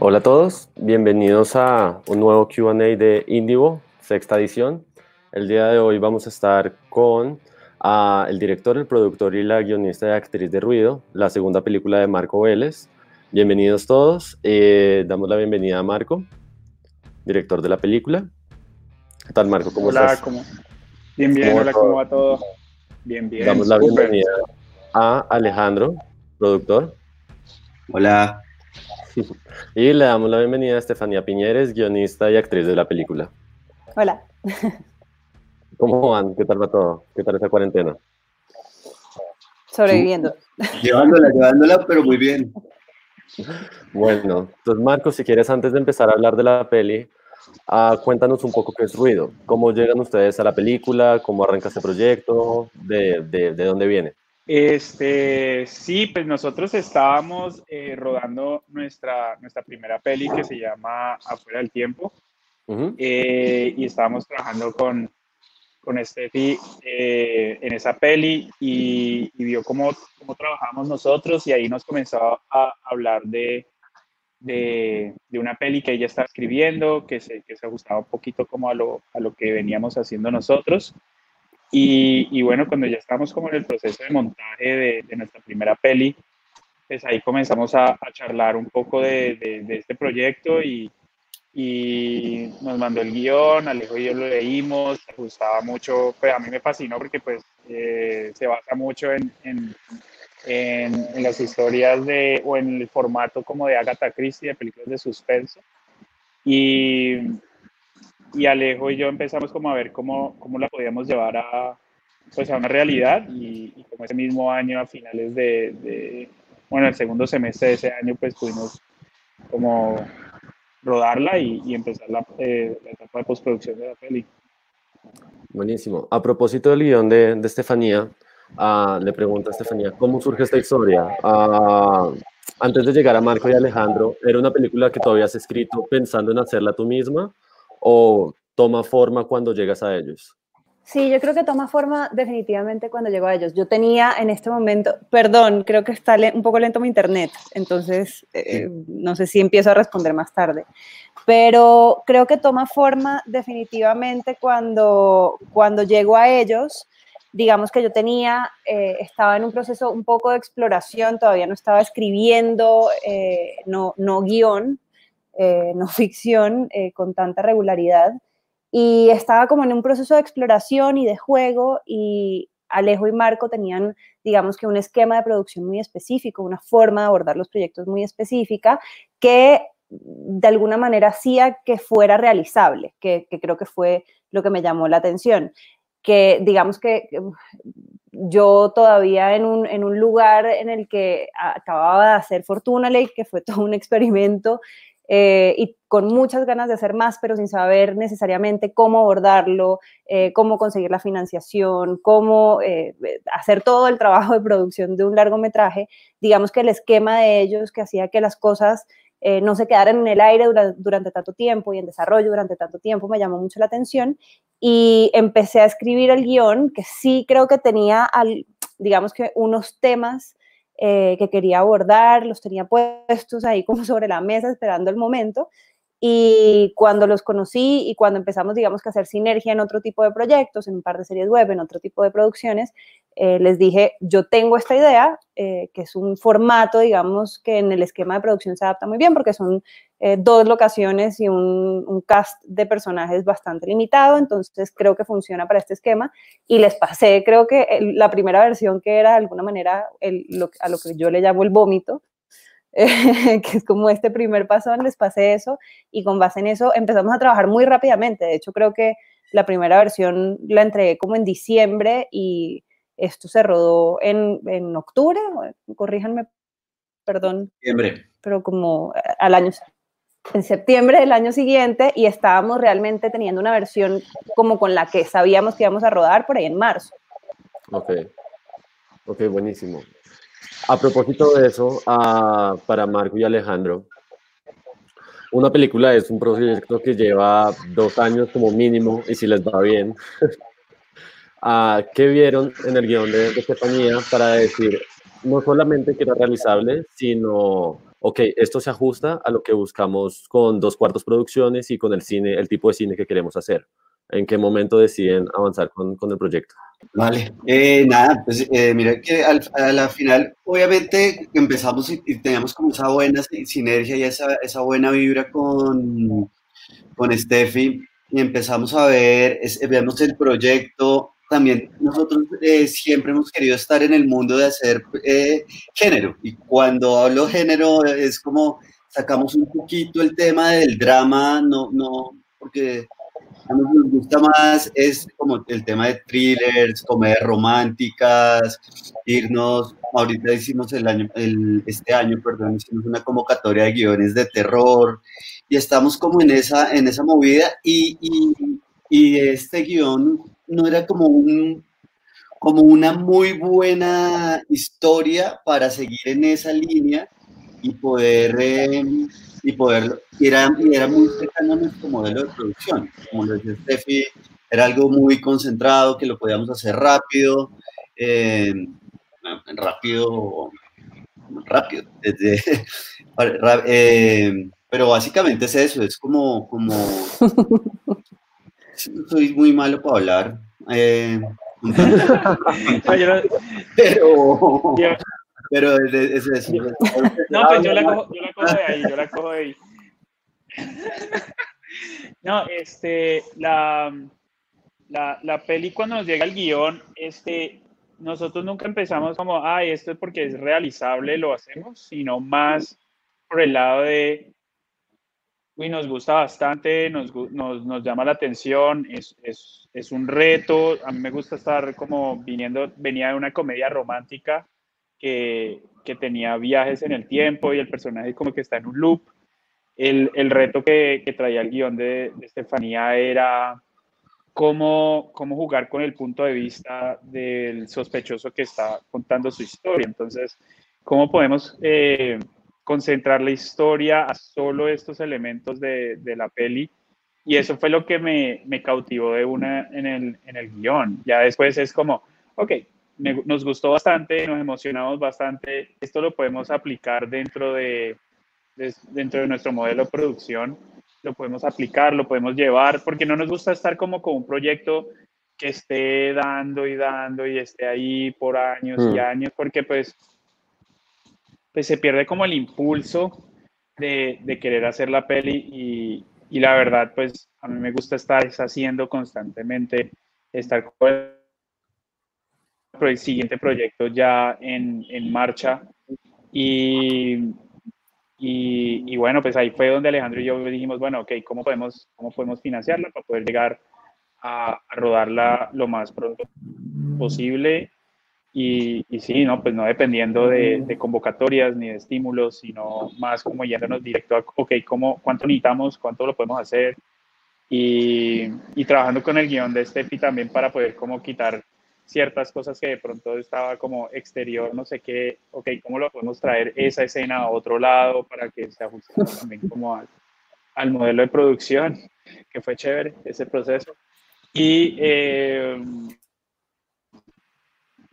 Hola a todos, bienvenidos a un nuevo QA de Indigo, sexta edición. El día de hoy vamos a estar con uh, el director, el productor y la guionista de Actriz de Ruido, la segunda película de Marco Vélez. Bienvenidos todos, eh, damos la bienvenida a Marco, director de la película. ¿Qué tal Marco? ¿Cómo hola, estás? ¿cómo? Bien, bien, ¿Cómo hola, todo? ¿cómo va todo? Bien, bien. Damos la bienvenida a Alejandro, productor. Hola, Y le damos la bienvenida a Estefanía Piñeres, guionista y actriz de la película. Hola. ¿Cómo van? ¿Qué tal va todo? ¿Qué tal esa cuarentena? Sobreviviendo. llevándola, llevándola, pero muy bien. Bueno, entonces Marco, si quieres antes de empezar a hablar de la peli, ah, cuéntanos un poco qué es Ruido, cómo llegan ustedes a la película, cómo arranca este proyecto, de, de, de dónde viene. Este, sí, pues nosotros estábamos eh, rodando nuestra, nuestra primera peli que se llama Afuera del Tiempo eh, y estábamos trabajando con, con Steffi eh, en esa peli y, y vio cómo, cómo trabajamos nosotros y ahí nos comenzó a hablar de, de, de una peli que ella estaba escribiendo, que se, que se ajustaba un poquito como a lo, a lo que veníamos haciendo nosotros. Y, y bueno, cuando ya estamos como en el proceso de montaje de, de nuestra primera peli, pues ahí comenzamos a, a charlar un poco de, de- de este proyecto y, y nos mandó el guion, Alejo y yo lo leímos, me gustaba mucho, pues a mí me fascinó porque pues eh, se basa mucho en, en, en, en las historias de, o en el formato como de Agatha Christie, de películas de suspenso. Y, y Alejo y yo empezamos como a ver cómo, cómo la podíamos llevar a, pues a una realidad y, y como ese mismo año a finales de, de, bueno, el segundo semestre de ese año pues pudimos como rodarla y, y empezar la, eh, la etapa de postproducción de la peli. Buenísimo. A propósito del guion de, de Estefanía, ah, le pregunta a Estefanía, ¿cómo surge esta historia? Ah, antes de llegar a Marco y Alejandro, ¿era una película que tú habías escrito pensando en hacerla tú misma o toma forma cuando llegas a ellos? Sí, yo creo que toma forma definitivamente cuando llego a ellos. Yo tenía en este momento, perdón, creo que está un poco lento mi internet, entonces eh, no sé si empiezo a responder más tarde, pero creo que toma forma definitivamente cuando, cuando llego a ellos. Digamos que yo tenía, eh, estaba en un proceso un poco de exploración, todavía no estaba escribiendo, eh, no, no guion, eh, no ficción eh, con tanta regularidad. y estaba como en un proceso de exploración y de juego y Alejo y Marco tenían, digamos que un esquema de producción muy específico, una forma de abordar los proyectos muy específica que de alguna manera hacía que fuera realizable, que, creo que fue lo que me llamó la atención, que digamos que yo todavía en un, en un lugar en el que acababa de hacer Fortuna que fue todo un experimento, eh, y con muchas ganas de hacer más, pero sin saber necesariamente cómo abordarlo, eh, cómo conseguir la financiación, cómo eh, hacer todo el trabajo de producción de un largometraje, digamos que el esquema de ellos que hacía que las cosas eh, no se quedaran en el aire durante, durante tanto tiempo y en desarrollo durante tanto tiempo me llamó mucho la atención. Y empecé a escribir el guion que sí creo que tenía, al, digamos que unos temas eh, que quería abordar, los tenía puestos ahí como sobre la mesa esperando el momento. Y cuando los conocí y cuando empezamos, digamos, que hacer sinergia en otro tipo de proyectos, en un par de series web, en otro tipo de producciones, eh, les dije, yo tengo esta idea, eh, que es un formato, digamos, que en el esquema de producción se adapta muy bien porque son eh, dos locaciones y un, un, cast de personajes bastante limitado, entonces creo que funciona para este esquema. Y les pasé, creo que el, la primera versión que era de alguna manera el, lo, a lo que yo le llamo el vómito, eh, que es como este primer paso, les pasé eso y con base en eso empezamos a trabajar muy rápidamente. De hecho, creo que la primera versión la entregué como en diciembre y esto se rodó en, en octubre, corríjanme, perdón, Septiembre. pero como al año, en septiembre del año siguiente y estábamos realmente teniendo una versión como con la que sabíamos que íbamos a rodar por ahí en marzo. Ok, ok, buenísimo. A propósito de eso, uh, para Marco y Alejandro, una película es un proyecto que lleva dos años como mínimo y si les va bien. uh, ¿Qué vieron en el guion de, de Estefanía para decir no solamente que era realizable, sino ok, esto se ajusta a lo que buscamos con dos cuartos producciones y con el cine, el tipo de cine que queremos hacer. ¿En qué momento deciden avanzar con, con el proyecto? Vale, eh, nada, pues eh, mira que al, a la final, obviamente empezamos y, y, teníamos como esa buena sinergia y esa, esa buena vibra con, con Steffi y empezamos a ver, es, el proyecto, también nosotros eh, siempre hemos querido estar en el mundo de hacer eh, género. Y cuando hablo género es como sacamos un poquito el tema del drama, no, no, porque a nosotros nos gusta más es como el tema de thrillers, comedias románticas, irnos, ahorita hicimos el año, el, este año, perdón, hicimos una convocatoria de guiones de terror y estamos como en esa, en esa movida y, y, y este guion no era como un como una muy buena historia para seguir en esa línea y poder eh, y poder era, era muy cercano a nuestro modelo de producción. Como lo decía Steffi era algo muy concentrado que lo podíamos hacer rápido eh, rápido rápido desde, eh, pero básicamente es eso es como soy muy malo para hablar. Eh, pero, pero es, es, No, pues yo la, cojo, yo la cojo de ahí, yo la cojo de ahí. No, este, la, la, la peli cuando nos llega el guion, este, nosotros nunca empezamos como, ay, esto es porque es realizable, lo hacemos, sino más por el lado de Uy, nos gusta bastante, nos, nos, nos llama la atención, es, es, es, un reto. A mí me gusta estar como viniendo, venía de una comedia romántica que, que tenía viajes en el tiempo y el personaje como que está en un loop. El, el reto que, que, traía el guion de, de Estefanía era cómo, cómo jugar con el punto de vista del sospechoso que está contando su historia. Entonces, ¿cómo podemos... Eh, concentrar la historia a solo estos elementos de, de la peli. Y eso fue lo que me, me cautivó de una en el, en el guion. Ya después es como, ok, nos gustó bastante, nos emocionamos bastante, esto lo podemos aplicar dentro de, de, dentro de nuestro modelo de producción, lo podemos aplicar, lo podemos llevar, porque no nos gusta estar como con un proyecto que esté dando y dando y esté ahí por años y mm. años, porque pues pues se pierde como el impulso de, de querer hacer la peli y, y, la verdad, pues a mí me gusta estar haciendo constantemente, estar con el siguiente proyecto ya en, en marcha. Y, y, bueno, pues ahí fue donde Alejandro y yo dijimos, bueno, ok, ¿cómo podemos, cómo podemos financiarla para poder llegar a rodarla lo más pronto posible y, y, sí, no, pues no dependiendo de, de, convocatorias ni de estímulos, sino más como yéndonos directo a, ok, ¿cómo, ¿cuánto necesitamos? ¿Cuánto lo podemos hacer? Y, y trabajando con el guion de Steffi también para poder como quitar ciertas cosas que de pronto estaba como exterior, no sé qué, ok, ¿cómo lo podemos traer esa escena a otro lado para que se ajuste también como al, al modelo de producción, que fue chévere ese proceso. Y eh,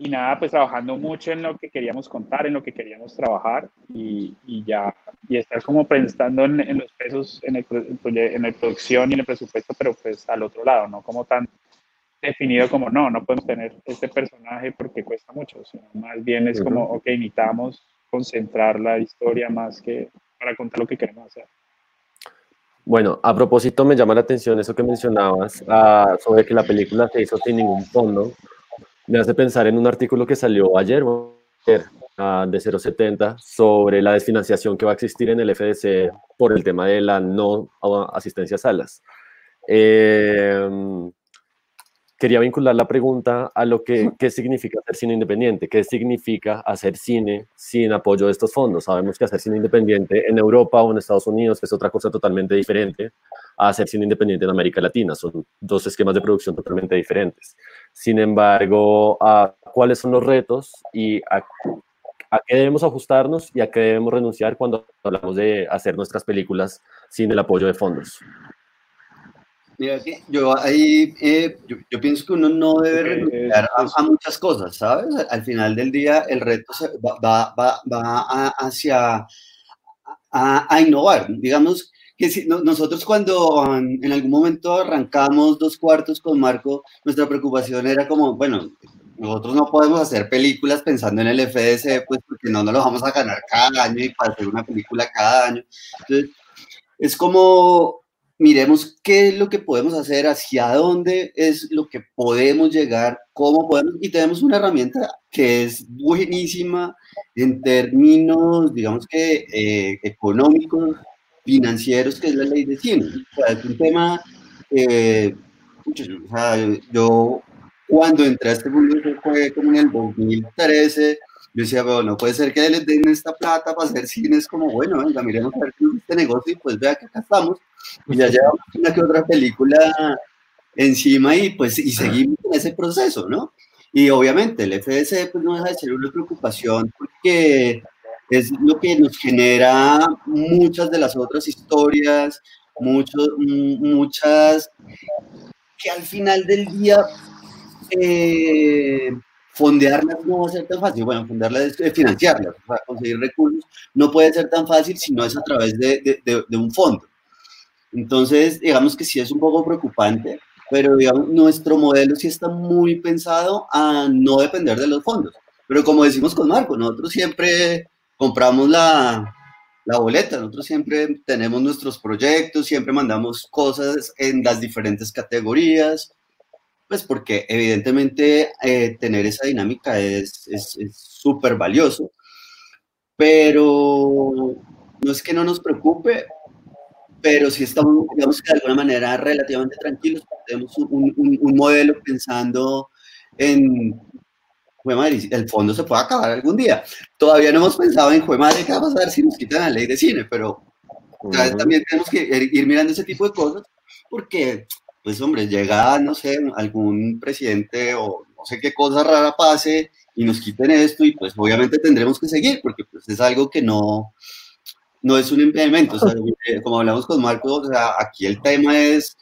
y nada, pues trabajando mucho en lo que queríamos contar, en lo que queríamos trabajar y, y ya, y estar como pensando en, en los pesos, en el, en el producción y en el presupuesto, pero pues al otro lado, no como tan definido como no, no podemos tener este personaje porque cuesta mucho, sino más bien es como, ok, necesitamos concentrar la historia más que para contar lo que queremos hacer. Bueno, a propósito me llama la atención eso que mencionabas uh, sobre que la película se hizo sin ningún fondo me hace pensar en un artículo que salió ayer, uh, de 070 sobre la desfinanciación que va a existir en el FDC por el tema de la no asistencia a salas. Eh, quería vincular la pregunta a lo que qué significa hacer cine independiente, qué significa hacer cine sin apoyo de estos fondos. Sabemos que hacer cine independiente en Europa o en Estados Unidos es otra cosa totalmente diferente a hacer cine independiente en América Latina. Son dos esquemas de producción totalmente diferentes. Sin embargo, ¿cuáles son los retos y a, a qué debemos ajustarnos y a qué debemos renunciar cuando hablamos de hacer nuestras películas sin el apoyo de fondos? Mira, yo ahí, eh, yo, yo, pienso que uno no debe renunciar a, a, muchas cosas, ¿sabes? Al final del día el reto se va, va, va, va hacia, a, a innovar. Digamos nosotros cuando en algún momento arrancamos dos cuartos con Marco, nuestra preocupación era como, bueno, nosotros no podemos hacer películas pensando en el FDC, pues porque no nos lo vamos a ganar cada año y para hacer una película cada año. Entonces, es como, miremos qué es lo que podemos hacer, hacia dónde es lo que podemos llegar, cómo podemos, y tenemos una herramienta que es buenísima en términos, digamos que, eh, económicos, financieros, que es la ley de cine. O sea, es un tema, eh, o sea, yo cuando entré a este mundo, fue como en el 2013, yo decía, bueno, no puede ser que les den esta plata para hacer cines, como, bueno, venga, miremos a ver este negocio y pues vea que acá estamos. Y ya llevamos una que otra película encima y pues y seguimos en ese proceso, ¿no? Y obviamente el FDC pues no deja de ser una preocupación porque es lo que nos genera muchas de las otras historias, muchos, muchas que al final del día eh, fondearlas no va a ser tan fácil. Bueno, fondearlas financiarlas, conseguir recursos no puede ser tan fácil si no es a través de, de, un fondo. Entonces, digamos que sí es un poco preocupante, pero nuestro modelo sí está muy pensado a no depender de los fondos. Pero como decimos con Marco, nosotros siempre compramos la, la boleta, nosotros siempre tenemos nuestros proyectos, siempre mandamos cosas en las diferentes categorías, pues porque evidentemente eh, tener esa dinámica es súper valioso, pero no es que no nos preocupe, pero sí estamos, digamos de alguna manera relativamente tranquilos, tenemos un, un modelo pensando en, madre, el fondo se puede acabar algún día. Todavía no hemos pensado en, madre, ¿qué va a pasar si nos quitan la ley de cine? Pero también tenemos que ir mirando ese tipo de cosas, porque pues hombre, llega, no sé, algún presidente o no sé qué cosa rara pase y nos quiten esto y pues obviamente tendremos que seguir porque pues es algo que no, no es un impedimento. O sea, como hablamos con Marco, o sea, aquí el tema es,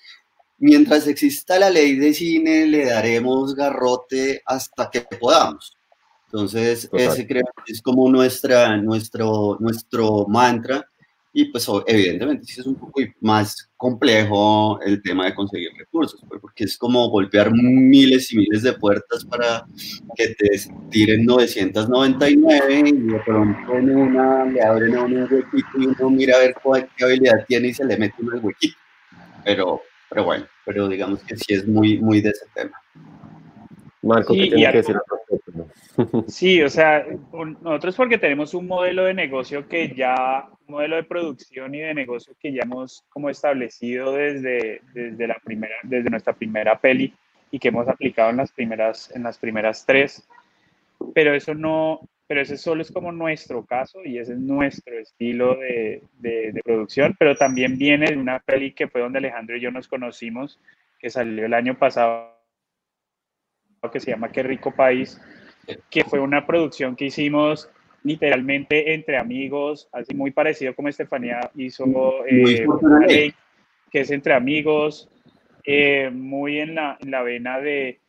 mientras exista la ley de cine, le daremos garrote hasta que podamos. Entonces, ese creo que es como nuestra, nuestro, nuestro mantra y pues evidentemente sí es un poco más complejo el tema de conseguir recursos, pues, porque es como golpear miles y miles de puertas para que te tiren 999 y de pronto en una le abren a uno un huequito y uno mira a ver cuál, qué habilidad tiene y se le mete en el huequito. Pero, pero bueno, pero digamos que sí es muy, muy de ese tema. Marco, ¿qué tiene que decir Sí, o sea, nosotros porque tenemos un modelo de negocio que ya, un modelo de producción y de negocio que ya hemos como establecido desde, desde, la primera, desde nuestra primera peli y que hemos aplicado en las primeras, en las primeras tres, pero eso no, pero ese solo es como nuestro caso y ese es nuestro estilo de, de, de producción, pero también viene de una peli que fue donde Alejandro y yo nos conocimos, que salió el año pasado que se llama Qué rico país, que fue una producción que hicimos literalmente entre amigos, así muy parecido como Estefanía hizo eh, que es entre amigos, eh, muy en la, en la, vena de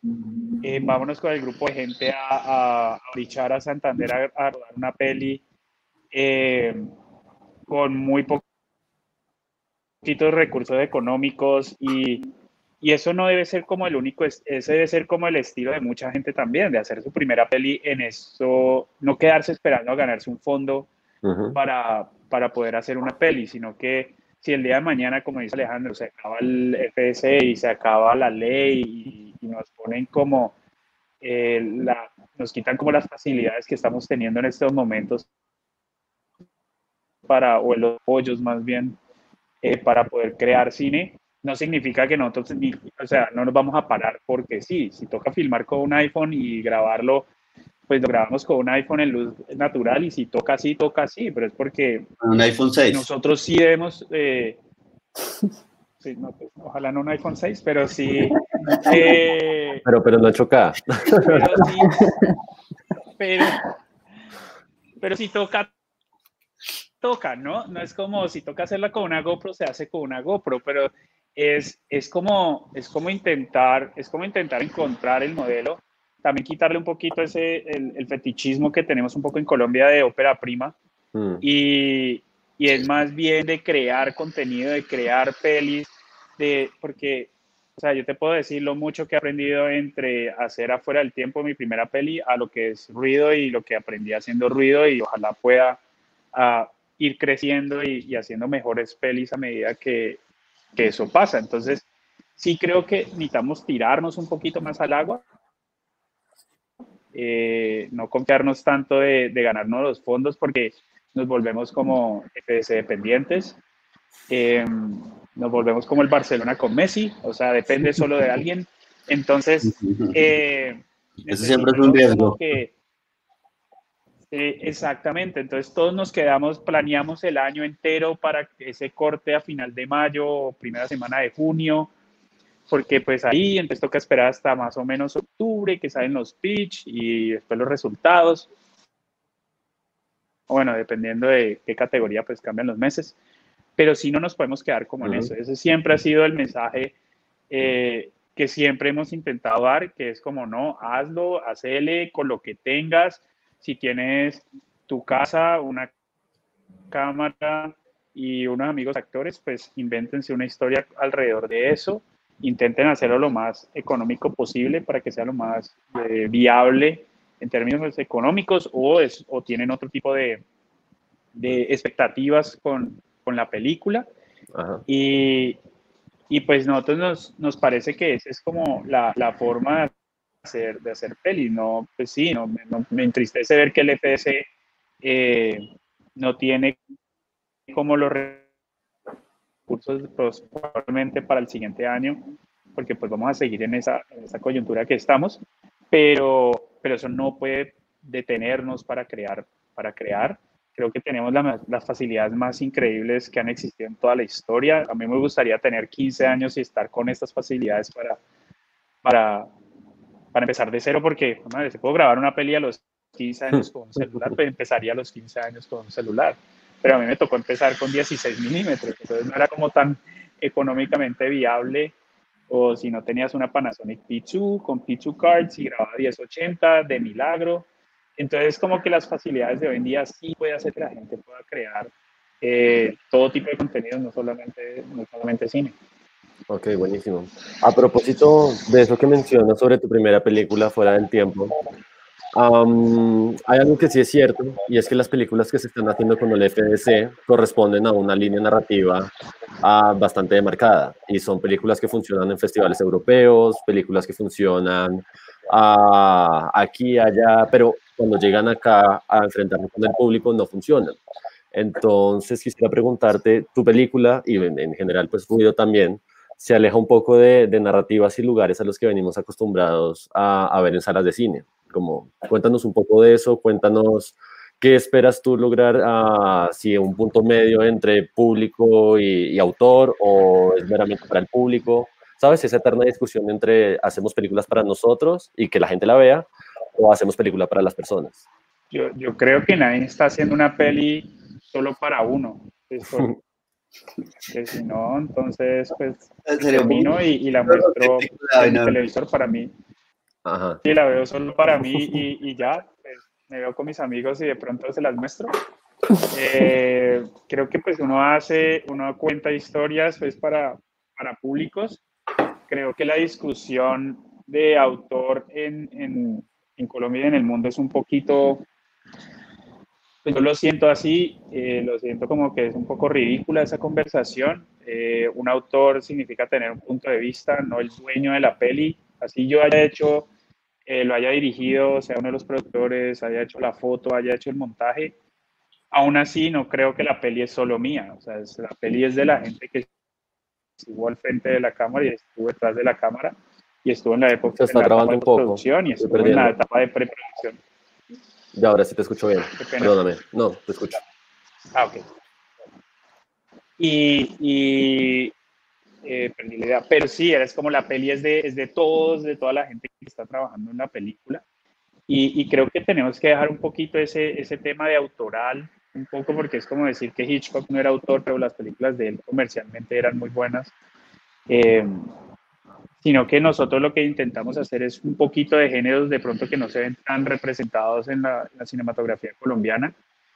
eh, vámonos con el grupo de gente a, a, a a Santander a, a, rodar una peli con muy poquitos recursos económicos y y eso no debe ser como el único, ese debe ser como el estilo de mucha gente también, de hacer su primera peli en eso, no quedarse esperando a ganarse un fondo para, para poder hacer una peli, sino que si el día de mañana, como dice Alejandro, se acaba el FS y se acaba la ley y, nos ponen como, eh, nos quitan como las facilidades que estamos teniendo en estos momentos para, o los apoyos más bien, eh, para poder crear cine, no significa que nosotros, o sea, no nos vamos a parar porque sí, si toca filmar con un iPhone y grabarlo, pues lo grabamos con un iPhone en luz natural y si toca así, toca así, pero es porque... Un iPhone 6. Nosotros sí debemos... Eh, sí, no, pues, ojalá no un iPhone 6, pero sí... Eh, pero, pero no choca. Pero sí, pero, pero si toca, toca, ¿no? No es como si toca hacerla con una GoPro, se hace con una GoPro, pero es, es, como, es, como intentar, es como intentar encontrar el modelo, también quitarle un poquito ese, el, fetichismo que tenemos un poco en Colombia de ópera prima mm. y, y es más bien de crear contenido, de crear pelis, de, porque, o sea, yo te puedo decir lo mucho que he aprendido entre hacer afuera del tiempo mi primera peli a lo que es ruido y lo que aprendí haciendo ruido y ojalá pueda uh, ir creciendo y, y, haciendo mejores pelis a medida que, que eso pasa. Entonces, sí creo que necesitamos tirarnos un poquito más al agua, eh, no confiarnos tanto de, de, ganarnos los fondos porque nos volvemos como FS dependientes, eh, nos volvemos como el Barcelona con Messi, o sea, depende solo de alguien. Entonces, eh, eso siempre es un riesgo. Que, eh, exactamente, entonces todos nos quedamos, planeamos el año entero para ese corte a final de mayo o primera semana de junio, porque pues ahí entonces toca esperar hasta más o menos octubre que salen los pitch y después los resultados. Bueno, dependiendo de qué categoría pues cambian los meses, pero si no nos podemos quedar como en eso. Ese siempre ha sido el mensaje eh, que siempre hemos intentado dar, que es como no, hazlo, hacele con lo que tengas. Si tienes tu casa, una cámara y unos amigos actores, pues invéntense una historia alrededor de eso intenten hacerlo lo más económico posible para que sea lo más eh, viable en términos económicos o, es, o tienen otro tipo de, de expectativas con, con, la película. Y, y, pues nosotros nos, nos, parece que esa es como la, la forma de hacer, de hacer peli. No, pues sí, no, me, no, me entristece ver que el FS eh, no tiene como los cursos pues, probablemente para el siguiente año, porque pues vamos a seguir en esa, en esa coyuntura que estamos, pero, pero eso no puede detenernos para crear, para crear. Creo que tenemos la, las facilidades más increíbles que han existido en toda la historia. A mí me gustaría tener 15 años y estar con estas facilidades para, para, para empezar de cero, porque madre, si puedo grabar una peli a los 15 años con un celular, pues empezaría a los 15 años con un celular pero a mí me tocó empezar con 16 milímetros, entonces no era como tan económicamente viable, o si no tenías una Panasonic P2 con P2 cards y grababa 1080 de milagro, entonces como que las facilidades de hoy en día sí puede hacer que la gente pueda crear eh, todo tipo de contenidos, no solamente, no solamente cine. Ok, buenísimo. A propósito de eso que mencionas sobre tu primera película fuera del tiempo, Um, hay algo que sí es cierto, y es que las películas que se están haciendo con el FDC corresponden a una línea narrativa uh, bastante demarcada, y son películas que funcionan en festivales europeos, películas que funcionan uh, aquí, allá, pero cuando llegan acá a enfrentarse con el público no funcionan. Entonces quisiera preguntarte, tu película, y en, en general pues Ruido también, se aleja un poco de, de, narrativas y lugares a los que venimos acostumbrados a, a ver en salas de cine. Como, cuéntanos un poco de eso, cuéntanos qué esperas tú lograr, uh, si un punto medio entre público y, y, autor o es meramente para el público, ¿sabes? Esa eterna discusión entre hacemos películas para nosotros y que la gente la vea o hacemos película para las personas. Yo, yo creo que nadie está haciendo una peli solo para uno. que si no, entonces, pues, termino y, y la muestro en el televisor para mí Ajá. Sí, la veo solo para mí y, y ya, pues, me veo con mis amigos y de pronto se las muestro. Eh, creo que pues uno hace, uno cuenta historias pues para, para públicos. Creo que la discusión de autor en, en, en Colombia y en el mundo es un poquito, pues yo lo siento así, eh, lo siento como que es un poco ridícula esa conversación. Eh, un autor significa tener un punto de vista, no el dueño de la peli así yo haya hecho, eh, lo haya dirigido, sea uno de los productores, haya hecho la foto, haya hecho el montaje, aún así no creo que la peli es solo mía, o sea, es, la peli es de la gente que estuvo al frente de la cámara y estuvo detrás de la cámara y estuvo en la época de la un producción y estuvo en la etapa de preproducción. Ya, ahora sí te escucho bien. Perdóname. No, te escucho. Ah, ok. Y, y, eh, pero sí, es como la peli es de, todos, de toda la gente que está trabajando en la película. Y, creo que tenemos que dejar un poquito ese, tema de autoral, un poco porque es como decir que Hitchcock no era autor, pero las películas de él comercialmente eran muy buenas. Eh, sino que nosotros lo que intentamos hacer es un poquito de géneros de pronto que no se ven tan representados en la cinematografía colombiana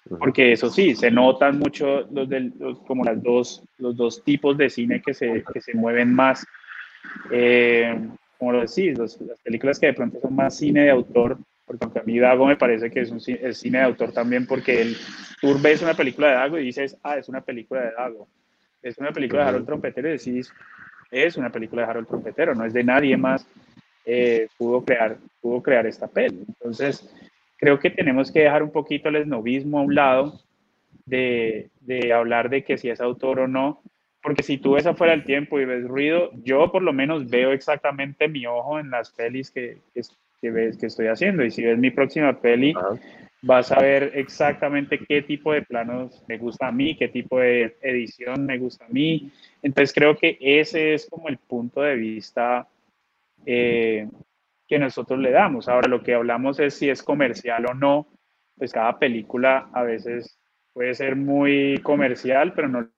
porque eso sí, se notan mucho los, del, como las dos, los dos tipos de cine que se, que se mueven más. Eh, como lo decís, las películas que de pronto son más cine de autor, porque aunque a mí Dago me parece que es un cine de autor también, porque el, tú ves una película de Dago y dices, ah, es una película de Dago. Es una película de Harold Trompetero y decís, es una película de Harold Trompetero, no es de nadie más eh, pudo, crear, pudo crear esta peli. Entonces, creo que tenemos que dejar un poquito el esnovismo a un lado de, de hablar de que si es autor o no, porque si tú ves afuera el tiempo y ves ruido, yo por lo menos veo exactamente mi ojo en las pelis que, que, ves, que estoy haciendo. Y si ves mi próxima peli, vas a ver exactamente qué tipo de planos me gusta a mí, qué tipo de edición me gusta a mí. Entonces creo que ese es como el punto de vista eh, que nosotros le damos. Ahora lo que hablamos es si es comercial o no, pues cada película a veces puede ser muy comercial, pero no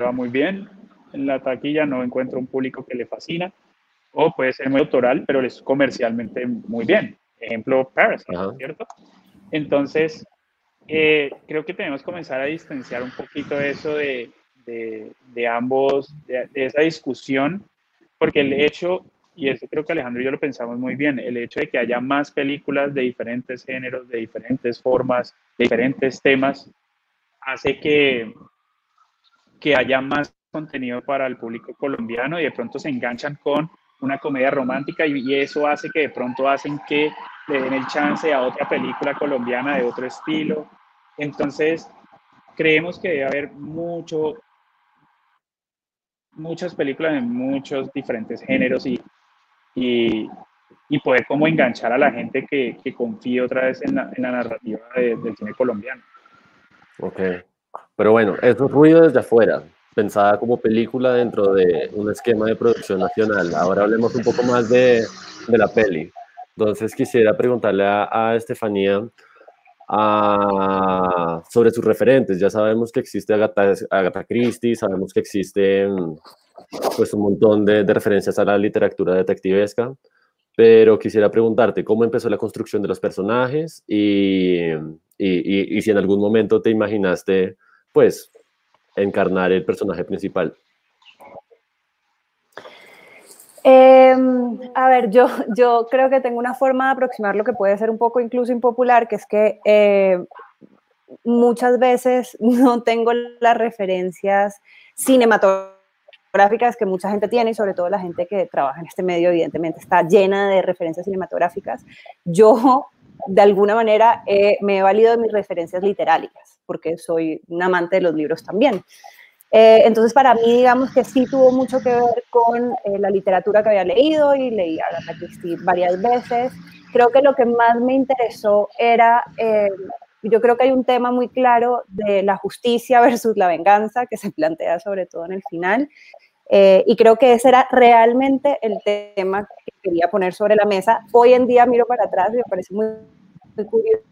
va muy bien en la taquilla, no encuentra un público que le fascina, o puede ser muy autoral, pero es comercialmente muy bien. Ejemplo, Paris, ¿cierto? Entonces, eh, creo que tenemos que comenzar a distanciar un poquito eso de, de, de ambos, de, de, esa discusión, porque el hecho y eso creo que Alejandro y yo lo pensamos muy bien, el hecho de que haya más películas de diferentes géneros, de diferentes formas, de diferentes temas, hace que, que haya más contenido para el público colombiano y de pronto se enganchan con una comedia romántica y, eso hace que de pronto hacen que le den el chance a otra película colombiana de otro estilo. Entonces, creemos que debe haber mucho, muchas películas de muchos diferentes géneros y, y, y poder como enganchar a la gente que, que confíe otra vez en la, en la narrativa del cine colombiano. Ok, pero bueno, eso es ruido desde afuera, pensada como película dentro de un esquema de producción nacional. Ahora hablemos un poco más de, de la peli. Entonces quisiera preguntarle a, a Estefanía a, sobre sus referentes. Ya sabemos que existe Agatha, Agatha Christie, sabemos que existen pues un montón de, de, referencias a la literatura detectivesca, pero quisiera preguntarte cómo empezó la construcción de los personajes y, y, y, si en algún momento te imaginaste, pues, encarnar el personaje principal. Eh, a ver, yo, yo creo que tengo una forma de aproximar lo que puede ser un poco incluso impopular, que es que eh, muchas veces no tengo las referencias cinematográficas cinematográficas que mucha gente tiene y sobre todo la gente que trabaja en este medio evidentemente está llena de referencias cinematográficas. Yo de alguna manera eh, me he valido de mis referencias literarias porque soy un amante de los libros también. Eh, entonces para mí digamos que sí tuvo mucho que ver con eh, la literatura que había leído y leí Agatha Christie varias veces. Creo que lo que más me interesó era eh, yo creo que hay un tema muy claro de la justicia versus la venganza que se plantea sobre todo en el final. Eh, y creo que ese era realmente el tema que quería poner sobre la mesa. Hoy en día miro para atrás y me parece muy, muy curioso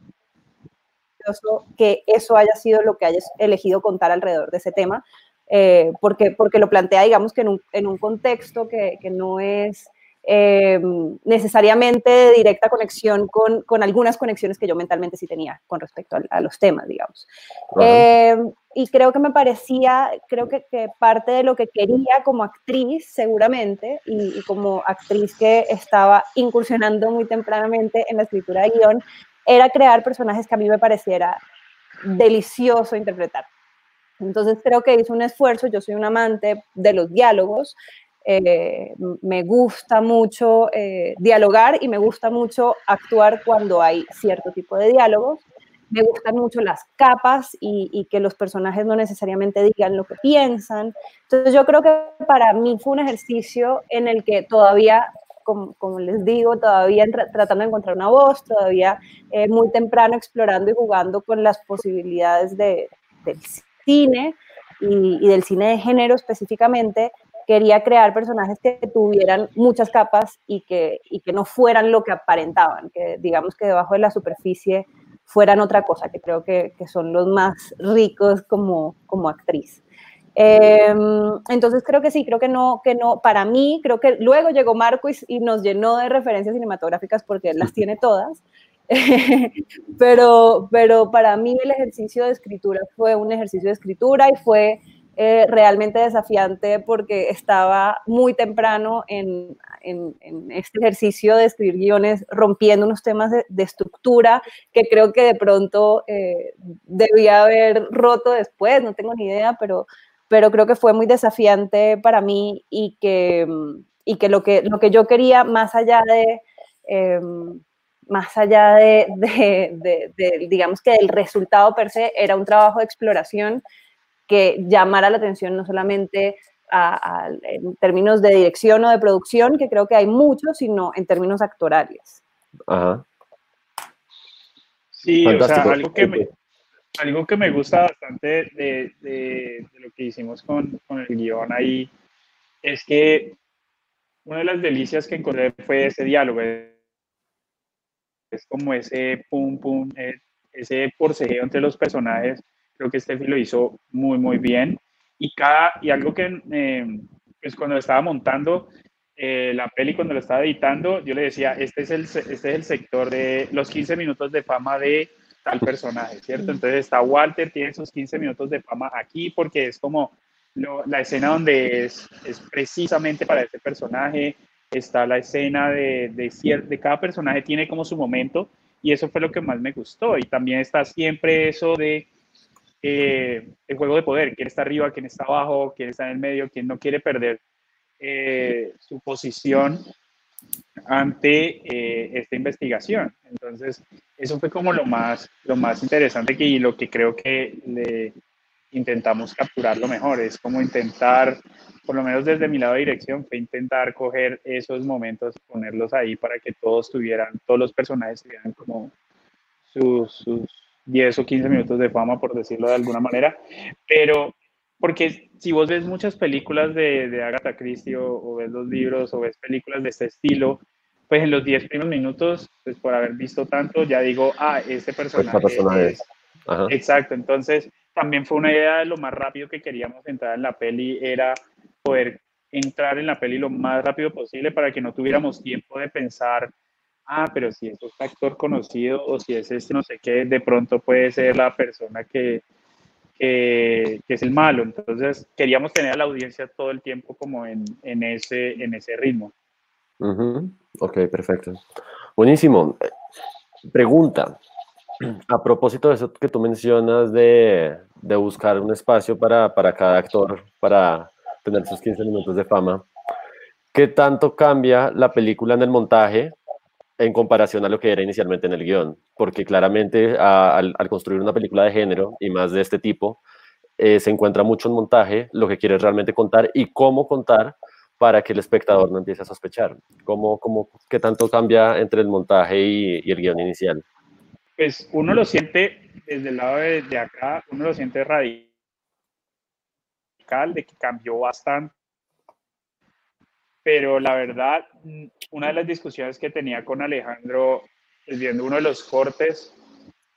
que eso haya sido lo que hayas elegido contar alrededor de ese tema, eh, porque, porque lo plantea, digamos, que en un, en un contexto que, que no es eh, necesariamente de directa conexión con, con, algunas conexiones que yo mentalmente sí tenía con respecto a, a los temas, digamos. Uh -huh. eh, y creo que me parecía, creo que, que, parte de lo que quería como actriz, seguramente, y, y, como actriz que estaba incursionando muy tempranamente en la escritura de guion, era crear personajes que a mí me pareciera delicioso interpretar. Entonces creo que hice un esfuerzo, yo soy un amante de los diálogos, eh, me gusta mucho eh, dialogar y me gusta mucho actuar cuando hay cierto tipo de diálogos. Me gustan mucho las capas y, que los personajes no necesariamente digan lo que piensan. Entonces yo creo que para mí fue un ejercicio en el que todavía, como, les digo, todavía tratando de encontrar una voz, todavía eh, muy temprano explorando y jugando con las posibilidades de, del cine y del cine de género específicamente, quería crear personajes que tuvieran muchas capas y que, y que no fueran lo que aparentaban, que digamos que debajo de la superficie fueran otra cosa, que creo que, que son los más ricos como, como actriz. Eh, entonces creo que sí, creo que no, que no, para mí, creo que luego llegó Marco y, y nos llenó de referencias cinematográficas porque él las tiene todas, pero, pero para mí el ejercicio de escritura fue un ejercicio de escritura y fue eh, realmente desafiante porque estaba muy temprano en, en, este ejercicio de escribir guiones, rompiendo unos temas de, estructura que creo que de pronto eh, debía haber roto después, no tengo ni idea, pero, pero creo que fue muy desafiante para mí y que, y que, lo, que lo que yo quería, más allá de... Em, más allá de, de, de, digamos que el resultado per se, era un trabajo de exploración que llamara la atención no solamente en términos de dirección o de producción, que creo que hay muchos, sino en términos actorales. Ajá. Sí, o sea, algo que, me, algo que me gusta bastante de, de, lo que hicimos con, con, el guion ahí es que una de las delicias que encontré fue ese diálogo. Es como ese pum pum, ese porcejeo entre los personajes Creo que Steffi lo hizo muy, muy bien. Y, cada, y algo que, eh, pues cuando estaba montando eh, la peli, cuando lo estaba editando, yo le decía, este es, el, este es el sector de los 15 minutos de fama de tal personaje, ¿cierto? Entonces está Walter, tiene sus 15 minutos de fama aquí porque es como la escena donde es, es, precisamente para ese personaje, está la escena de, de, de cada personaje tiene como su momento y eso fue lo que más me gustó y también está siempre eso de eh, el juego de poder, quién está arriba, quién está abajo, quién está en el medio, quién no quiere perder eh, su posición ante eh, esta investigación. Entonces, eso fue como lo más, lo más interesante y lo que creo que intentamos capturar lo mejor, es como intentar, por lo menos desde mi lado de dirección, fue intentar coger esos momentos, ponerlos ahí para que todos tuvieran, todos los personajes tuvieran como sus 10 o 15 minutos de fama, por decirlo de alguna manera, pero porque si vos ves muchas películas de, de Agatha Christie o, ves los libros o ves películas de este estilo, pues en los 10 primeros minutos, pues por haber visto tanto, ya digo, ah, este personaje, es. Exacto, entonces también fue una idea de lo más rápido que queríamos entrar en la peli, era poder entrar en la peli lo más rápido posible para que no tuviéramos tiempo de pensar ah, pero si es un actor conocido o si es este no sé qué, de pronto puede ser la persona que, que, es el malo. Entonces queríamos tener a la audiencia todo el tiempo como en, en ese, en ese ritmo. Ok, perfecto. Buenísimo. Pregunta. A propósito de eso que tú mencionas de, de buscar un espacio para, para cada actor, para tener sus 15 minutos de fama, ¿qué tanto cambia la película en el montaje en comparación a lo que era inicialmente en el guion, porque claramente al, construir una película de género y más de este tipo, eh, se encuentra mucho en montaje lo que quieres realmente contar y cómo contar para que el espectador no empiece a sospechar. ¿Cómo, cómo, ¿Qué tanto cambia entre el montaje y, el guion inicial? Pues uno lo siente desde el lado de, de acá, uno lo siente radical, de que cambió bastante pero la verdad, una de las discusiones que tenía con Alejandro, pues, viendo uno de los cortes,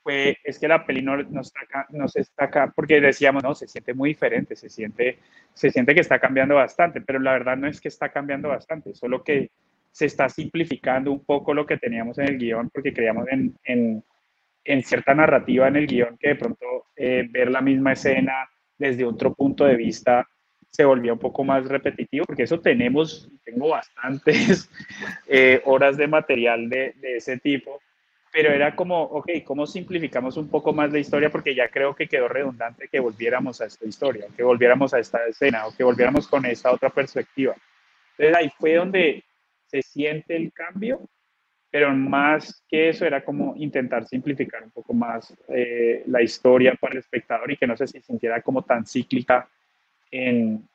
fue, es que la peli no, no, está no se está acá, porque decíamos, no, se siente muy diferente, se siente, se siente que está cambiando bastante, pero la verdad no es que está cambiando bastante, solo que se está simplificando un poco lo que teníamos en el guion, porque creíamos en, en, en cierta narrativa en el guion que de pronto eh, ver la misma escena desde otro punto de vista se volvía un poco más repetitivo, porque eso tenemos, tengo bastantes eh, horas de material de, ese tipo, pero era como, ok, ¿cómo simplificamos un poco más la historia? Porque ya creo que quedó redundante que volviéramos a esta historia, que volviéramos a esta escena, o que volviéramos con esta otra perspectiva. Entonces ahí fue donde se siente el cambio, pero más que eso era como intentar simplificar un poco más eh, la historia para el espectador y que no se sintiera como tan cíclica en,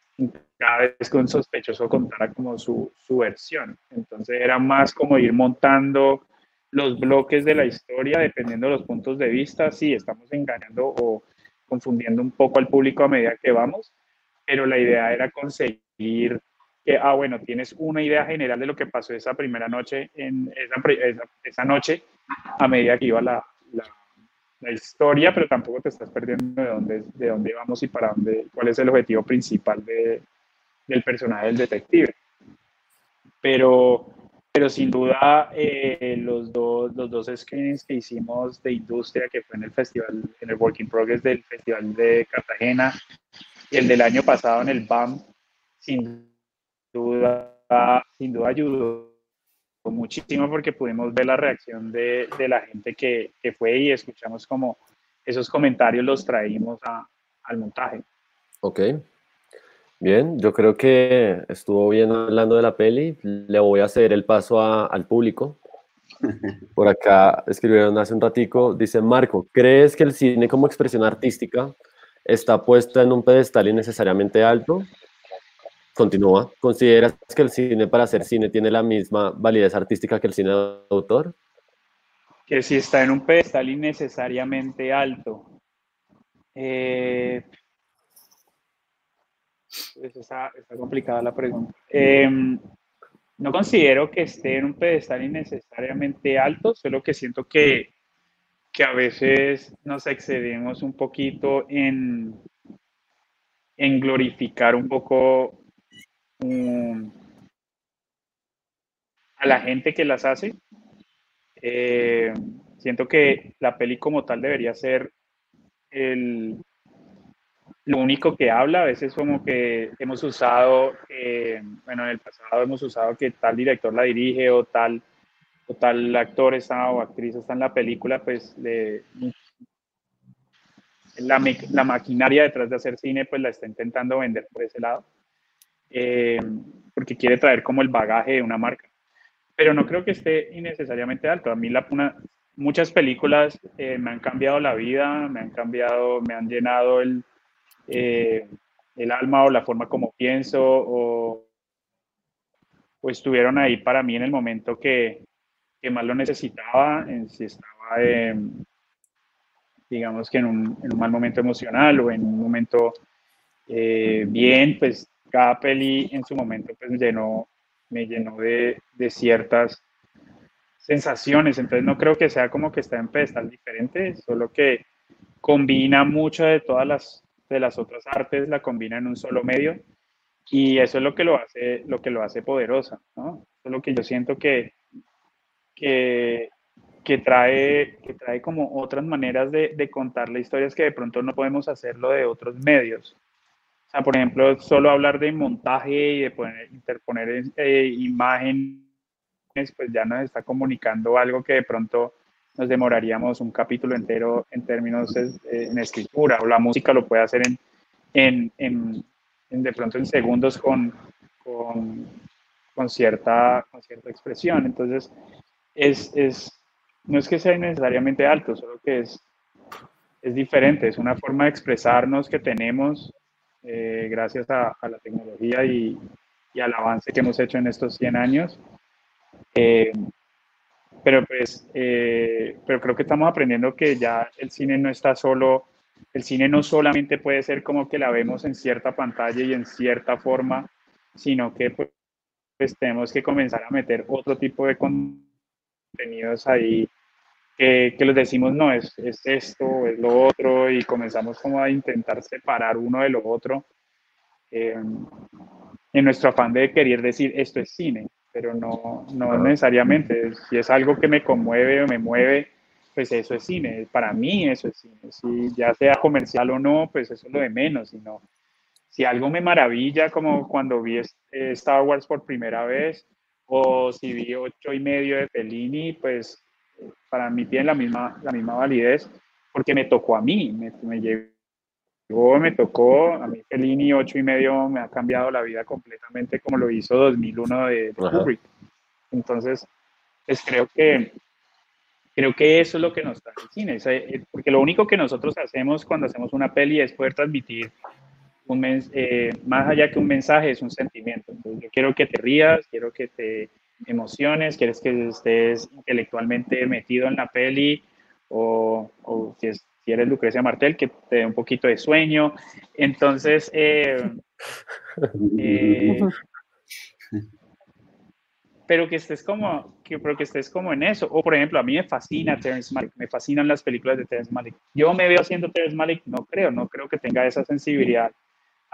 cada vez que un sospechoso contara como su, su versión. Entonces era más como ir montando los bloques de la historia dependiendo de los puntos de vista. Sí, estamos engañando o confundiendo un poco al público a medida que vamos, pero la idea era conseguir que, ah, bueno, tienes una idea general de lo que pasó esa primera noche, en esa, esa, noche, a medida que iba la, la historia, pero tampoco te estás perdiendo de dónde, de dónde vamos y para dónde, cuál es el objetivo principal de, del personaje del detective. Pero, pero sin duda eh, los, dos, los dos screenings que hicimos de industria, que fue en el festival, en el Working Progress del Festival de Cartagena, y el del año pasado en el BAM, sin duda, sin duda ayudó muchísimo porque pudimos ver la reacción de, de la gente que, que, fue y escuchamos como esos comentarios los traímos a, al montaje. Ok, Bien, yo creo que estuvo bien hablando de la peli. Le voy a ceder el paso al público. Por acá escribieron hace un ratico, dice Marco, ¿crees que el cine como expresión artística está puesto en un pedestal innecesariamente alto? Continúa, ¿consideras que el cine para hacer cine tiene la misma validez artística que el cine de autor? Que si está en un pedestal innecesariamente alto. Eh, pues está, complicada la pregunta. Em, no considero que esté en un pedestal innecesariamente alto, solo que siento que, que a veces nos excedemos un poquito en, en glorificar un poco a la gente que las hace. Eh, siento que la peli como tal debería ser el, lo único que habla, a veces como que hemos usado, eh, bueno, en el pasado hemos usado que tal director la dirige o tal, tal actor está o actriz está en la película, pues la, la, maquinaria detrás de hacer cine pues la está intentando vender por ese lado, eh, porque quiere traer como el bagaje de una marca. Pero no creo que esté innecesariamente alto. A mí la, una, muchas películas eh, me han cambiado la vida, me han cambiado, me han llenado el eh, el alma o la forma como pienso o, estuvieron ahí para mí en el momento que, que más lo necesitaba, en, si estaba, digamos que en un, en un, mal momento emocional o en un momento eh, bien, pues cada peli en su momento pues llenó, me llenó de, de ciertas sensaciones, entonces no creo que sea como que está en pedestal diferente, solo que combina mucho de todas las de las otras artes la combina en un solo medio y eso es lo que lo hace, lo que lo hace poderosa, ¿no? Eso es lo que yo siento que, que, que, trae, que trae como otras maneras de, de contar la historia, es que de pronto no podemos hacerlo de otros medios. Sea, por ejemplo, solo hablar de montaje y de poner, interponer eh, imágenes, pues ya nos está comunicando algo que de pronto nos demoraríamos un capítulo entero en términos eh, en escritura, o la música lo puede hacer en, en, en, de pronto en segundos con, con, con, cierta, con cierta expresión. Entonces, es, es, no es que sea necesariamente alto, solo que es, es diferente, es una forma de expresarnos que tenemos eh, gracias a, a, la tecnología y, y, al avance que hemos hecho en estos 100 años. Eh, pero pues, eh, pero creo que estamos aprendiendo que ya el cine no está solo, el cine no solamente puede ser como que la vemos en cierta pantalla y en cierta forma, sino que pues, pues tenemos que comenzar a meter otro tipo de contenidos ahí que, que les decimos, no, es, es esto, es lo otro, y comenzamos como a intentar separar uno de lo otro eh, en nuestro afán de querer decir, esto es cine pero no, no necesariamente. Si es algo que me conmueve o me mueve, pues eso es cine. Para mí eso es cine. Si ya sea comercial o no, pues eso es lo de menos. Sino, si algo me maravilla, como cuando vi eh, Star Wars por primera vez, o si vi ocho y medio de Fellini, pues para mí tiene la misma, la misma validez, porque me tocó a mí, me, me me tocó, a mí Fellini 8 y medio me ha cambiado la vida completamente como lo hizo 2001 de, Kubrick. Entonces, pues creo que, creo que eso es lo que nos trae el cine, eh, porque lo único que nosotros hacemos cuando hacemos una peli es poder transmitir un eh, más allá que un mensaje, es un sentimiento. Entonces, yo quiero que te rías, quiero que te emociones, quieres que estés intelectualmente metido en la peli, o, o si es si eres Lucrecia Martel, que te dé un poquito de sueño. Entonces, eh, eh, pero que estés como, que, pero que estés como en eso. O por ejemplo, a mí me fascina Terrence Malick, me fascinan las películas de Terrence Malick. Yo me veo haciendo Terrence Malick, no creo, no creo que tenga esa sensibilidad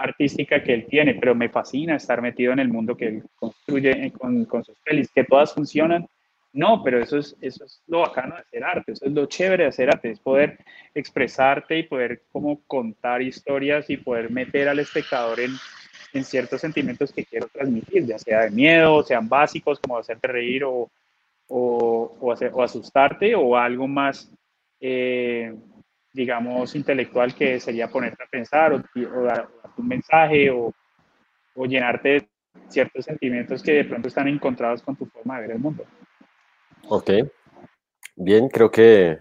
artística que él tiene, pero me fascina estar metido en el mundo que él construye con, con sus pelis, que todas funcionan. No, pero eso es, eso es lo bacano de hacer arte, eso es lo chévere de hacer arte, es poder expresarte y poder como contar historias y poder meter al espectador en, en ciertos sentimientos que quiero transmitir, ya sea de miedo, sean básicos como hacerte reír o, o, o, hacer, o asustarte o algo más, eh, digamos, intelectual que sería ponerte a pensar o, o un mensaje o, o llenarte de ciertos sentimientos que de pronto están encontrados con tu forma de ver el mundo. Ok. Bien, creo que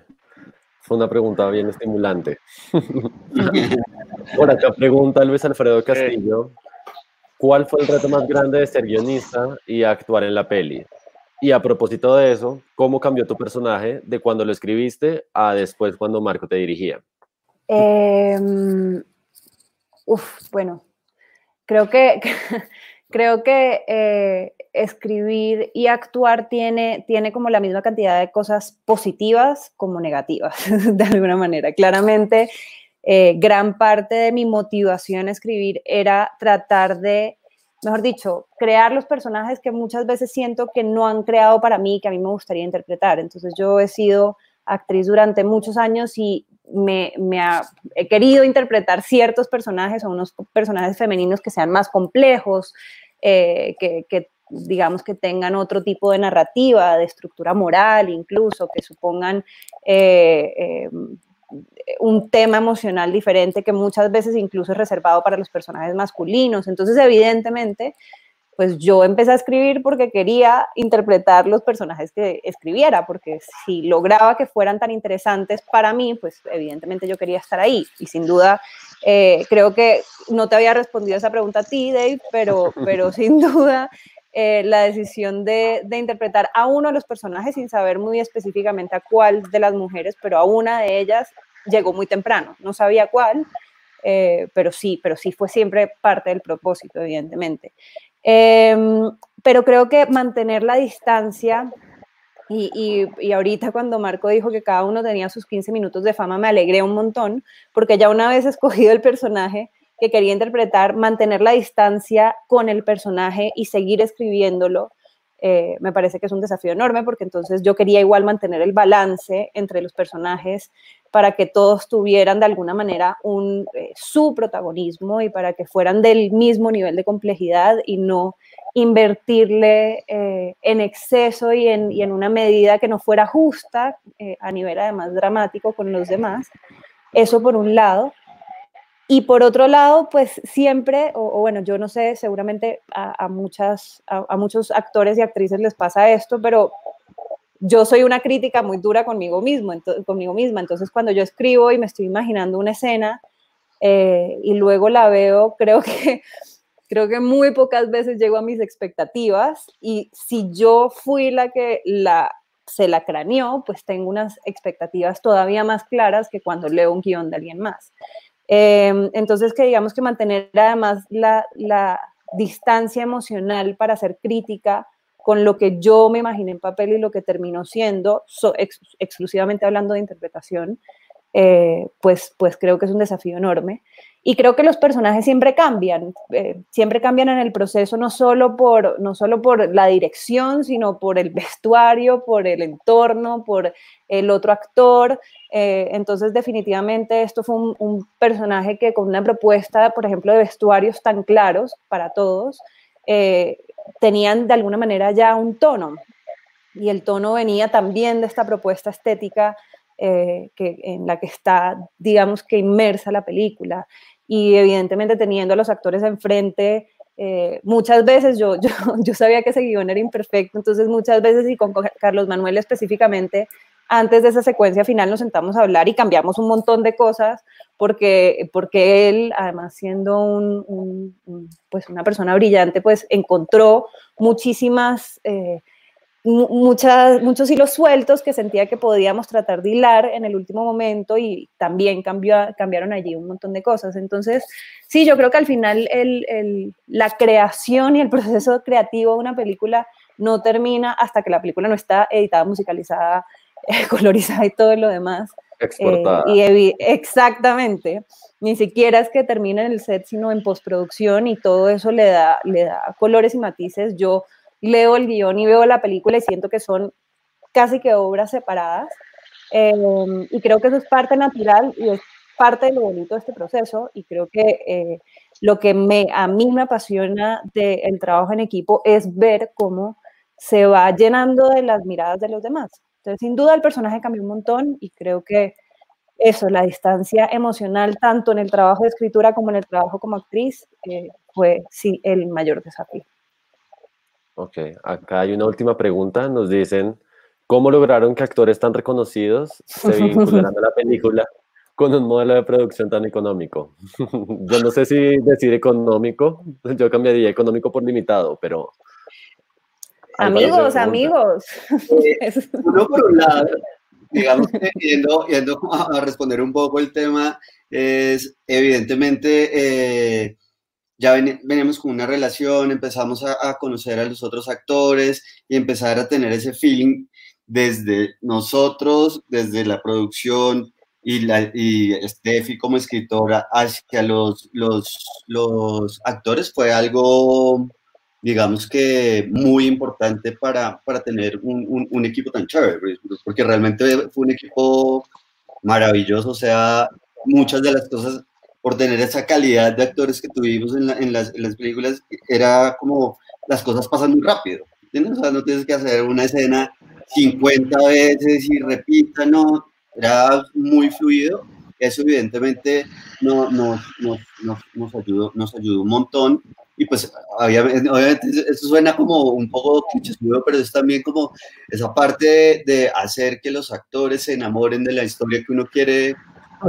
fue una pregunta bien estimulante. Por acá pregunta Luis Alfredo Castillo, ¿cuál fue el reto más grande de ser guionista y actuar en la peli? Y a propósito de eso, ¿cómo cambió tu personaje de cuando lo escribiste a después cuando Marco te dirigía? Eh, uf, bueno, creo que, creo que eh, escribir y actuar tiene, tiene como la misma cantidad de cosas positivas como negativas, de alguna manera. Claramente, eh, gran parte de mi motivación a escribir era tratar de, mejor dicho, crear los personajes que muchas veces siento que no han creado para mí, que a mí me gustaría interpretar. Entonces yo he sido actriz durante muchos años y me, ha, he querido interpretar ciertos personajes o unos personajes femeninos que sean más complejos, eh, que, digamos que tengan otro tipo de narrativa, de estructura moral incluso, que supongan eh, eh, un tema emocional diferente que muchas veces incluso es reservado para los personajes masculinos. Entonces, evidentemente, pues yo empecé a escribir porque quería interpretar los personajes que escribiera, porque si lograba que fueran tan interesantes para mí, pues evidentemente yo quería estar ahí. Y sin duda, eh, creo que no te había respondido esa pregunta a ti, Dave, pero, pero sin duda eh, la decisión de, de, interpretar a uno de los personajes sin saber muy específicamente a cuál de las mujeres, pero a una de ellas llegó muy temprano, no sabía cuál, eh, pero sí, pero sí fue siempre parte del propósito, evidentemente. Eh, pero creo que mantener la distancia y, y, ahorita cuando Marco dijo que cada uno tenía sus 15 minutos de fama, me alegré un montón, porque ya una vez escogido el personaje, que quería interpretar, mantener la distancia con el personaje y seguir escribiéndolo, eh, me parece que es un desafío enorme porque entonces yo quería igual mantener el balance entre los personajes para que todos tuvieran de alguna manera un, eh, su protagonismo y para que fueran del mismo nivel de complejidad y no invertirle eh, en exceso y en, y en, una medida que no fuera justa eh, a nivel además dramático con los demás. Eso por un lado. Y por otro lado, pues siempre, o, bueno, yo no sé, seguramente a, muchas, a, muchos actores y actrices les pasa esto, pero yo soy una crítica muy dura conmigo mismo, ento, conmigo misma. Entonces, cuando yo escribo y me estoy imaginando una escena eh, y luego la veo, creo que creo que muy pocas veces llego a mis expectativas y si yo fui la que la se la craneó, pues tengo unas expectativas todavía más claras que cuando leo un guion de alguien más. Eh, entonces, que digamos que mantener además la, la, distancia emocional para hacer crítica con lo que yo me imaginé en papel y lo que terminó siendo, exclusivamente hablando de interpretación, eh, pues, pues creo que es un desafío enorme. Y creo que los personajes siempre cambian, eh, siempre cambian en el proceso, no solo, por, no solo por la dirección, sino por el vestuario, por el entorno, por el otro actor. Eh, entonces, definitivamente, esto fue un, personaje que con una propuesta, por ejemplo, de vestuarios tan claros para todos, tenían de alguna manera ya un tono. Y el tono venía también de esta propuesta estética eh, que, en la que está, digamos que inmersa la película. Y evidentemente teniendo a los actores enfrente, eh, muchas veces yo, yo, yo, sabía que ese guion era imperfecto, entonces muchas veces y con Carlos Manuel específicamente, antes de esa secuencia final nos sentamos a hablar y cambiamos un montón de cosas porque, porque él, además siendo un, pues una persona brillante, pues encontró muchísimas... Eh, muchas, muchos hilos sueltos que sentía que podíamos tratar de hilar en el último momento y también cambió, cambiaron allí un montón de cosas. Entonces, sí, yo creo que al final el, el, la creación y el proceso creativo de una película no termina hasta que la película no está editada, musicalizada, colorizada y todo lo demás. Exportada. y exactamente. Ni siquiera es que termine en el set, sino en postproducción y todo eso le da, le da colores y matices. Yo leo el guion y veo la película y siento que son casi que obras separadas. Em, y creo que eso es parte natural y es parte de lo bonito de este proceso. Y creo que eh, lo que me, a mí me apasiona del trabajo en equipo es ver cómo se va llenando de las miradas de los demás. Entonces, sin duda el personaje cambió un montón y creo que eso, la distancia emocional, tanto en el trabajo de escritura como en el trabajo como actriz, eh, fue sí el mayor desafío. Ok, acá hay una última pregunta. Nos dicen, ¿cómo lograron que actores tan reconocidos se vincularan a la película con un modelo de producción tan económico? yo no sé si decir económico, yo cambiaría económico por limitado, pero... Amigos, amigos. Eh, uno por un lado, digamos que yendo, a responder un poco el tema, es evidentemente... Eh, ya veníamos con una relación, empezamos a, conocer a los otros actores y empezar a tener ese feeling desde nosotros, desde la producción y, la, y Steffi como escritora hacia los, los, los actores fue algo, digamos que muy importante para, para tener un, un, equipo tan chévere, porque realmente fue un equipo maravilloso, o sea, muchas de las cosas por tener esa calidad de actores que tuvimos en, en, las, en, las, películas, era como las cosas pasan muy rápido, ¿entiendes? O sea, no tienes que hacer una escena 50 veces y repita, no, era muy fluido. Eso evidentemente no, no, no, nos, ayudó, nos ayudó un montón. Y pues obviamente, obviamente eso suena como un poco clichésudo, pero es también como esa parte de, hacer que los actores se enamoren de la historia que uno quiere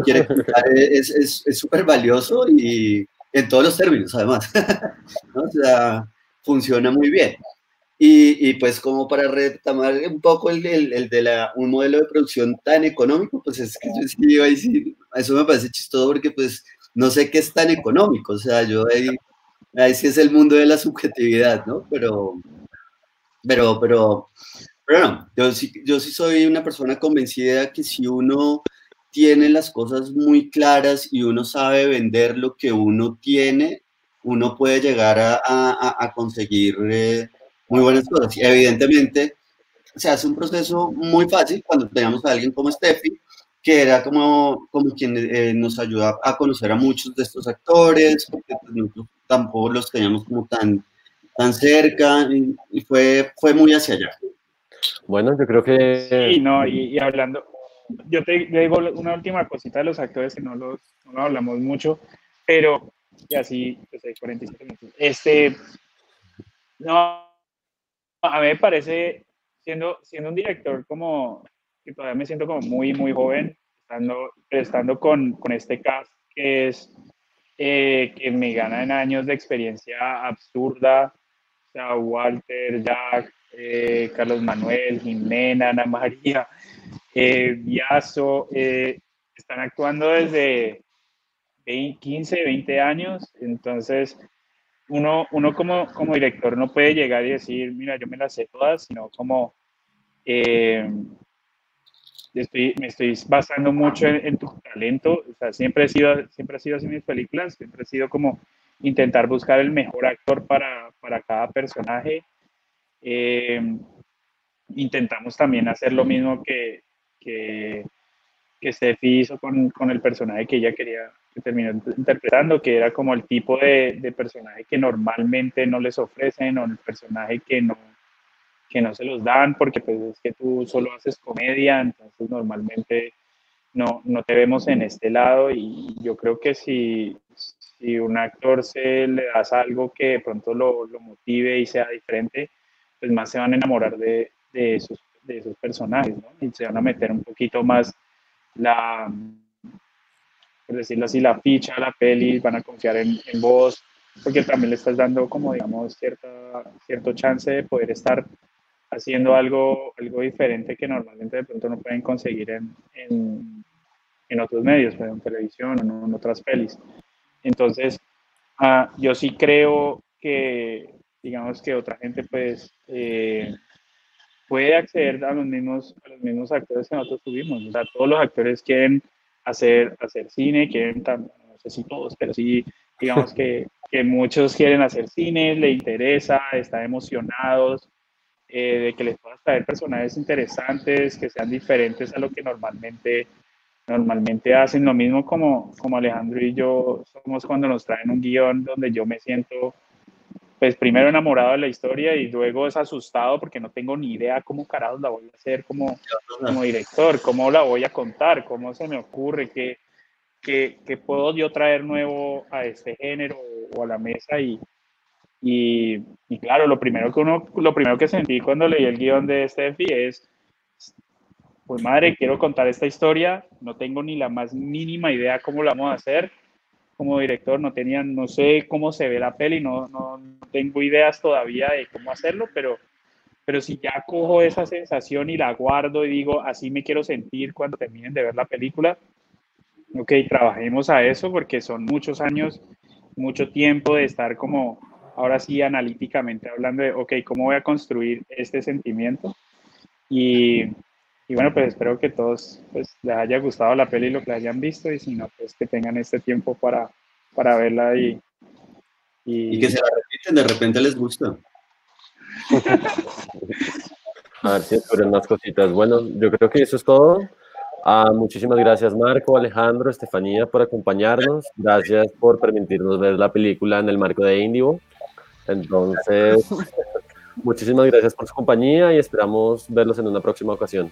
quiere es súper valioso y en todos los términos, además. O sea, funciona muy bien. Y, y, pues como para retomar un poco el, el, de la, un modelo de producción tan económico, pues es que yo sí, ahí sí, eso me parece chistoso porque pues no sé qué es tan económico, o sea, yo ahí, ahí sí es el mundo de la subjetividad, ¿no? Pero, pero, pero, pero no, yo sí, yo sí soy una persona convencida que si uno tiene las cosas muy claras y uno sabe vender lo que uno tiene, uno puede llegar a, conseguir eh, muy buenas cosas. Y evidentemente se hace un proceso muy fácil cuando tenemos a alguien como Steffi, que era como, como quien eh, nos ayuda a conocer a muchos de estos actores, porque pues, nosotros tampoco los teníamos como tan, tan cerca y, fue, fue muy hacia allá. Bueno, yo creo que... Sí, no, y hablando, yo te, digo una última cosita de los actores que no los, no hablamos mucho, pero y así, pues hay 47 minutos. Este, no, a mí me parece, siendo, siendo un director como, que todavía me siento como muy, muy joven, estando, estando con, con este cast que es, eh, que me gana en años de experiencia absurda, o sea, Walter, Jack, eh, Carlos Manuel, Jimena, Ana María, eh, eh, están actuando desde 15, 20 años, entonces uno, uno como, como director no puede llegar y decir, mira, yo me las sé todas, sino como eh, estoy, me estoy basando mucho en, tu talento, o sea, siempre he sido, siempre he sido así en mis películas, siempre he sido como intentar buscar el mejor actor para, para cada personaje. intentamos también hacer lo mismo que, que, que Steffi hizo con, con, el personaje que ella quería, que terminó interpretando, que era como el tipo de, de, personaje que normalmente no les ofrecen o el personaje que no, que no se los dan porque pues es que tú solo haces comedia, entonces normalmente no, no te vemos en este lado y yo creo que si, si un actor se le das algo que de pronto lo, lo motive y sea diferente, pues más se van a enamorar de, de sus de esos personajes, ¿no? Y se van a meter un poquito más la, por decirlo así, la ficha, la peli, van a confiar en, en vos, porque también le estás dando como, digamos, cierta, cierto chance de poder estar haciendo algo, algo diferente que normalmente de pronto no pueden conseguir en, en, en otros medios, pues, en televisión o en otras pelis. Entonces, uh, yo sí creo que, digamos que otra gente pues eh, puede acceder a los mismos, a los mismos actores que nosotros tuvimos. O sea, todos los actores quieren hacer, hacer cine, quieren, no sé si todos, pero sí, digamos que, que muchos quieren hacer cine, le interesa, están emocionados eh, de que les puedas traer personajes interesantes, que sean diferentes a lo que normalmente, normalmente hacen. Lo mismo como, como Alejandro y yo somos cuando nos traen un guion donde yo me siento pues primero enamorado de la historia y luego es asustado porque no tengo ni idea cómo carajos la voy a hacer como, como director, cómo la voy a contar, cómo se me ocurre, qué, qué, qué puedo yo traer nuevo a este género o a la mesa y, y, y, claro, lo primero que uno, lo primero que sentí cuando leí el guion de Steffi es, pues madre, quiero contar esta historia, no tengo ni la más mínima idea cómo la vamos a hacer, como director, no tenía, no sé cómo se ve la peli, no, no, tengo ideas todavía de cómo hacerlo, pero, pero si ya cojo esa sensación y la guardo y digo, así me quiero sentir cuando terminen de ver la película, ok, trabajemos a eso porque son muchos años, mucho tiempo de estar como, ahora sí, analíticamente hablando de, ok, ¿cómo voy a construir este sentimiento? Y, y bueno, pues espero que todos pues, les haya gustado la peli y lo que hayan visto y si no, pues que tengan este tiempo para, para verla y, y... que se la repiten, de repente les gusta. A ver si descubren más cositas. Bueno, yo creo que eso es todo. Ah, muchísimas gracias Marco, Alejandro, Estefanía por acompañarnos. Gracias por permitirnos ver la película en el marco de Indigo. Entonces, muchísimas gracias por su compañía y esperamos verlos en una próxima ocasión.